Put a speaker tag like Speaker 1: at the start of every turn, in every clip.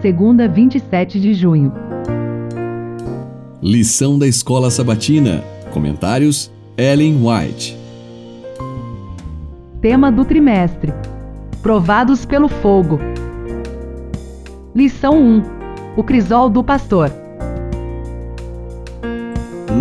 Speaker 1: segunda 27 de junho.
Speaker 2: Lição da Escola Sabatina. Comentários: Ellen White.
Speaker 1: Tema do trimestre: Provados pelo fogo. Lição 1: O crisol do pastor.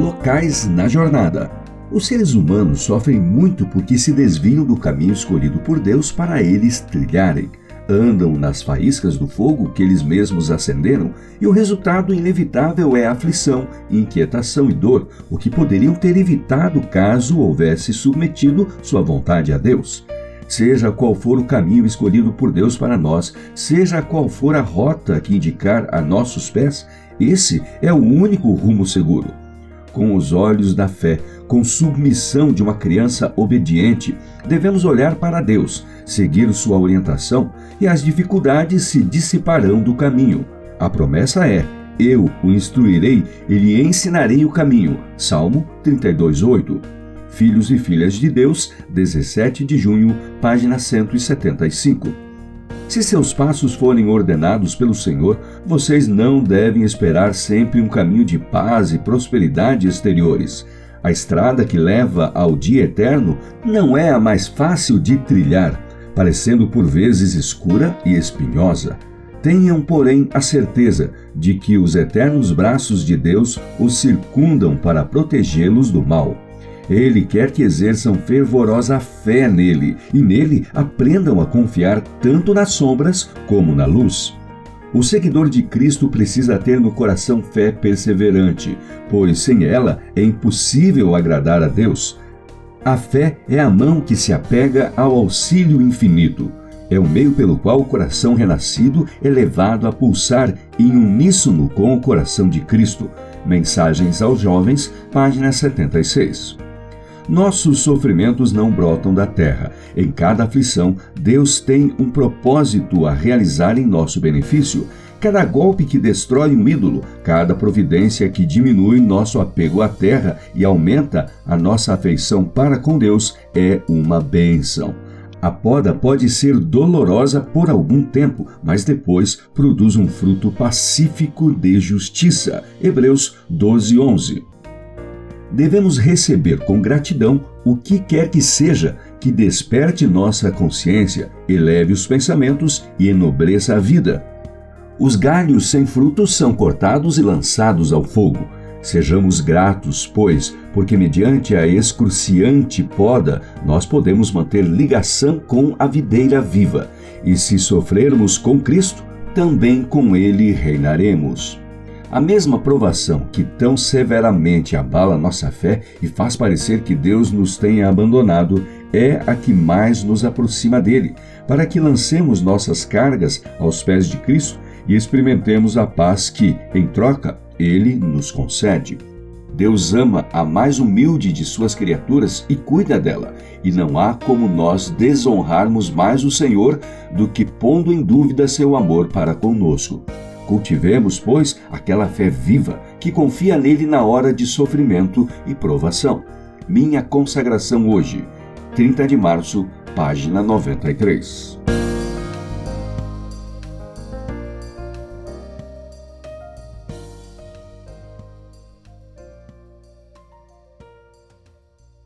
Speaker 3: Locais na jornada. Os seres humanos sofrem muito porque se desviam do caminho escolhido por Deus para eles trilharem. Andam nas faíscas do fogo que eles mesmos acenderam, e o resultado inevitável é aflição, inquietação e dor, o que poderiam ter evitado caso houvesse submetido sua vontade a Deus. Seja qual for o caminho escolhido por Deus para nós, seja qual for a rota que indicar a nossos pés, esse é o único rumo seguro com os olhos da fé, com submissão de uma criança obediente, devemos olhar para Deus, seguir sua orientação e as dificuldades se dissiparão do caminho. A promessa é: eu o instruirei e lhe ensinarei o caminho. Salmo 32:8. Filhos e Filhas de Deus, 17 de junho, página 175. Se seus passos forem ordenados pelo Senhor, vocês não devem esperar sempre um caminho de paz e prosperidade exteriores. A estrada que leva ao dia eterno não é a mais fácil de trilhar, parecendo por vezes escura e espinhosa. Tenham, porém, a certeza de que os eternos braços de Deus os circundam para protegê-los do mal. Ele quer que exerçam fervorosa fé nele e nele aprendam a confiar tanto nas sombras como na luz. O seguidor de Cristo precisa ter no coração fé perseverante, pois sem ela é impossível agradar a Deus. A fé é a mão que se apega ao auxílio infinito. É o meio pelo qual o coração renascido é levado a pulsar em uníssono com o coração de Cristo. Mensagens aos Jovens, página 76. Nossos sofrimentos não brotam da terra. Em cada aflição, Deus tem um propósito a realizar em nosso benefício. Cada golpe que destrói um ídolo, cada providência que diminui nosso apego à terra e aumenta a nossa afeição para com Deus é uma bênção. A poda pode ser dolorosa por algum tempo, mas depois produz um fruto pacífico de justiça. Hebreus 12, 11 devemos receber com gratidão o que quer que seja que desperte nossa consciência, eleve os pensamentos e enobreça a vida. Os galhos sem frutos são cortados e lançados ao fogo. Sejamos gratos, pois, porque mediante a excruciante poda nós podemos manter ligação com a videira viva, e se sofrermos com Cristo, também com Ele reinaremos. A mesma provação que tão severamente abala nossa fé e faz parecer que Deus nos tenha abandonado é a que mais nos aproxima dele, para que lancemos nossas cargas aos pés de Cristo e experimentemos a paz que, em troca, ele nos concede. Deus ama a mais humilde de suas criaturas e cuida dela, e não há como nós desonrarmos mais o Senhor do que pondo em dúvida seu amor para conosco. Cultivemos, pois, aquela fé viva que confia nele na hora de sofrimento e provação. Minha consagração hoje, 30 de março, página 93.